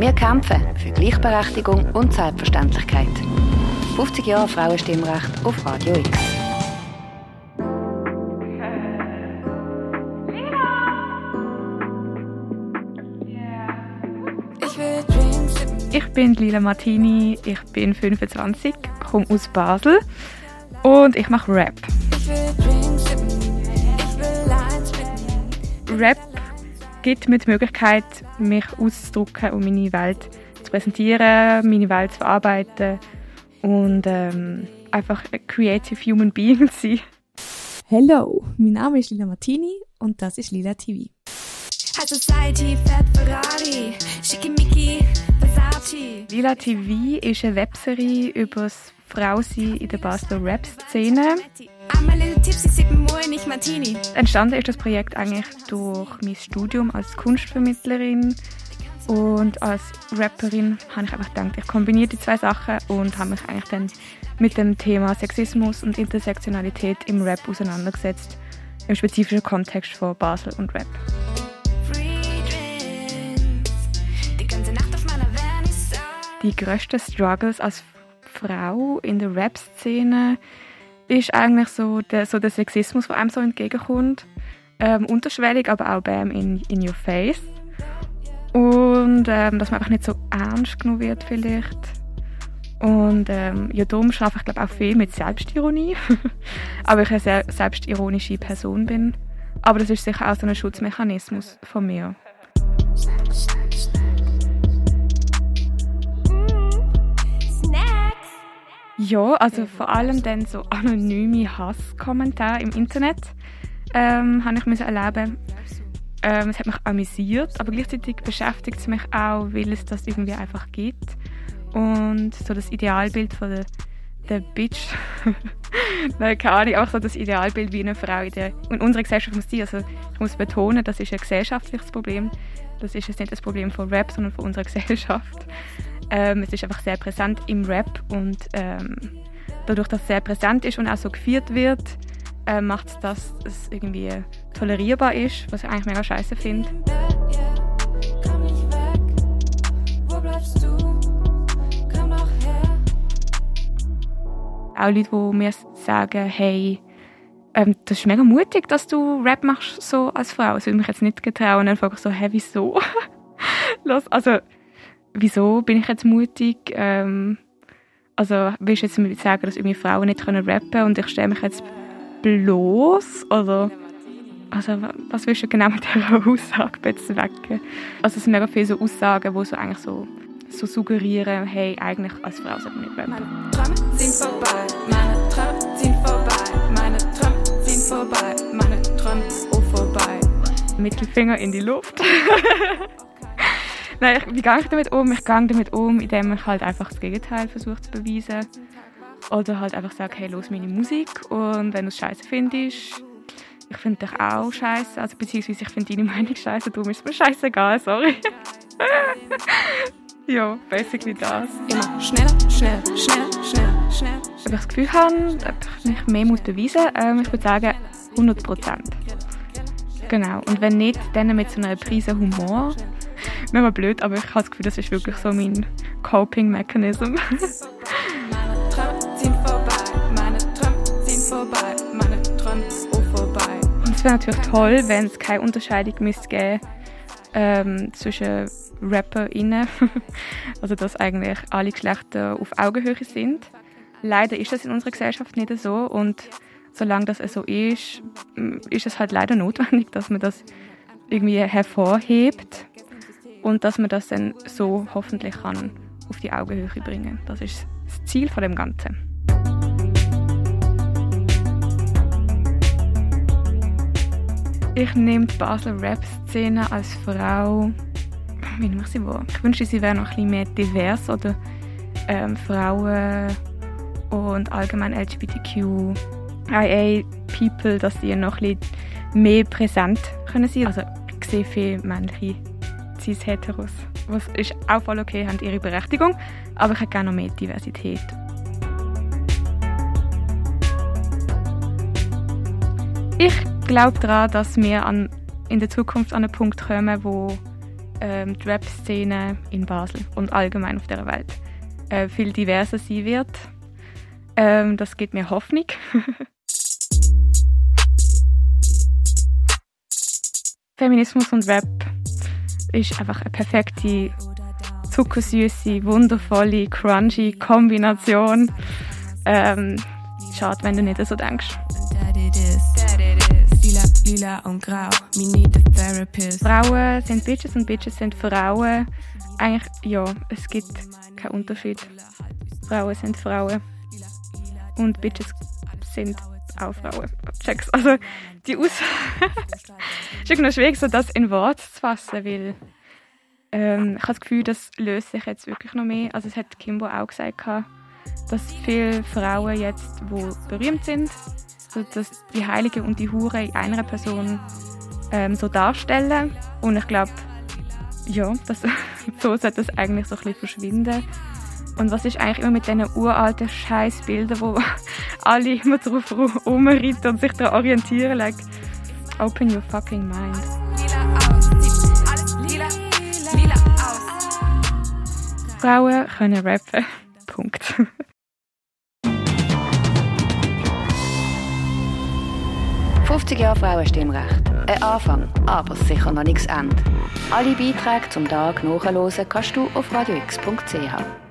Wir kämpfen für Gleichberechtigung und Selbstverständlichkeit. 50 Jahre Frauenstimmrecht auf Radio X. Ich bin Lila Martini, ich bin 25, komme aus Basel und ich mache Rap. Rap gibt mir die Möglichkeit, mich auszudrücken und meine Welt zu präsentieren, meine Welt zu verarbeiten und ähm, einfach ein creative human being zu sein. Hallo, mein Name ist Lila Martini und das ist Lila TV. High Society, Fat Ferrari, Schickimicki, Versace. Lila TV ist eine Webserie über das Frausein in der Basler Rap-Szene. Entstanden ist das Projekt eigentlich durch mein Studium als Kunstvermittlerin und als Rapperin habe ich einfach gedacht, ich kombiniere die zwei Sachen und habe mich eigentlich dann mit dem Thema Sexismus und Intersektionalität im Rap auseinandergesetzt, im spezifischen Kontext von Basel und Rap. Die grössten Struggles als Frau in der Rap-Szene ist eigentlich so der, so der Sexismus, der einem so entgegenkommt. Ähm, unterschwellig, aber auch bam in, in your face. Und ähm, dass man einfach nicht so ernst genug wird vielleicht. Und ähm, ja, darum schaffe ich glaube auch viel mit Selbstironie. aber ich eine sehr selbstironische Person bin. Aber das ist sicher auch so ein Schutzmechanismus von mir. Ja, also vor allem dann so anonyme Hasskommentare im Internet ähm, habe ich müssen erleben. Ähm, es hat mich amüsiert, aber gleichzeitig beschäftigt es mich auch, weil es das irgendwie einfach gibt und so das Idealbild von der, der Bitch. Nein, keine Ahnung, auch so das Idealbild wie eine Frau in, der, in unserer Gesellschaft muss sein. Also ich muss betonen, das ist ein gesellschaftliches Problem. Das ist jetzt nicht das Problem von Rap, sondern von unserer Gesellschaft. Ähm, es ist einfach sehr präsent im Rap und ähm, dadurch, dass es sehr präsent ist und auch so geführt wird, äh, macht es, dass es irgendwie tolerierbar ist, was ich eigentlich mega scheiße finde. Auch Leute, die mir sagen, hey, ähm, das ist mega mutig, dass du Rap machst so als Frau. Das würde mich jetzt nicht getrauen. Und dann frage ich so, hä, wieso? Los, also wieso bin ich jetzt mutig? Ähm, also willst du jetzt sagen, dass irgendwie Frauen nicht können rappen und ich stelle mich jetzt bloß? Oder also was willst du genau mit dieser Aussage bezwecken? Also es sind mega viele so Aussagen, die so eigentlich so, so suggerieren, hey, eigentlich als Frau sollte man nicht rappen. Meine Träume sind vorbei, meine Träume sind vorbei, meine Träume sind vorbei, meine Träume auch vorbei. Mittelfinger in die Luft. Nein, wie gehe ich damit um? Ich gehe damit um, indem ich halt einfach das Gegenteil versuche zu beweisen. Oder halt einfach sage, hey, los meine Musik und wenn du es scheiße findest, ich finde dich auch scheiße, also beziehungsweise ich finde deine Meinung scheiße, darum ist es mir scheißegal, sorry. ja, basically das. Immer schneller, schneller, schneller, schneller, schneller. Ob ich das Gefühl habe, ob ich mich mehr muss beweisen muss, ähm, ich würde sagen 100 Prozent. Genau, und wenn nicht, dann mit so einer Prise Humor mega blöd, aber ich habe das Gefühl, das ist wirklich so mein Coping-Mechanism. es wäre natürlich toll, wenn es keine Unterscheidung müsste geben ähm, zwischen RapperInnen. also, dass eigentlich alle Geschlechter auf Augenhöhe sind. Leider ist das in unserer Gesellschaft nicht so und solange das so ist, ist es halt leider notwendig, dass man das irgendwie hervorhebt und dass man das dann so hoffentlich kann auf die Augenhöhe bringen. Das ist das Ziel von dem Ganzen. Ich nehme die Basler Rap-Szene als Frau, wie nehme ich sie wahr? Ich wünschte, sie wäre noch ein bisschen mehr divers oder ähm, Frauen und allgemein LGBTQIA-People, dass sie noch ein bisschen mehr präsent können sein. Also ich sehe viele männliche Cis-Heteros. Was ist auch voll okay, haben ihre Berechtigung, aber ich hätte gerne noch mehr Diversität. Ich glaube daran, dass wir an, in der Zukunft an einen Punkt kommen, wo ähm, die Rap-Szene in Basel und allgemein auf der Welt äh, viel diverser sein wird. Ähm, das gibt mir Hoffnung. Feminismus und Rap ist einfach eine perfekte, zuckersüße, wundervolle, crunchy Kombination. Ähm, schade, wenn du nicht so denkst. Frauen sind Bitches und Bitches sind Frauen. Eigentlich, ja, es gibt keinen Unterschied. Frauen sind Frauen. Und Bitches sind auch Frauen. Checks. Also, die Aussage ist irgendwie schwierig, so das in Worte zu fassen, weil ähm, ich habe das Gefühl, das löst sich jetzt wirklich noch mehr. Also, es hat Kimbo auch gesagt, dass viele Frauen jetzt, die berühmt sind, so dass die Heilige und die Hure in einer Person ähm, so darstellen. Und ich glaube, ja, das, so sollte das eigentlich so ein bisschen verschwinden. Und was ist eigentlich immer mit diesen uralten Scheißbildern, wo alle immer drauf rumreiten und sich daran orientieren, like, open your fucking mind. Frauen können rappen. Punkt. 50 Jahre Frauenstimmrecht. Ein Anfang, aber sicher noch nichts Ende. Alle Beiträge zum Tag nachhören kannst du auf radiox.ch.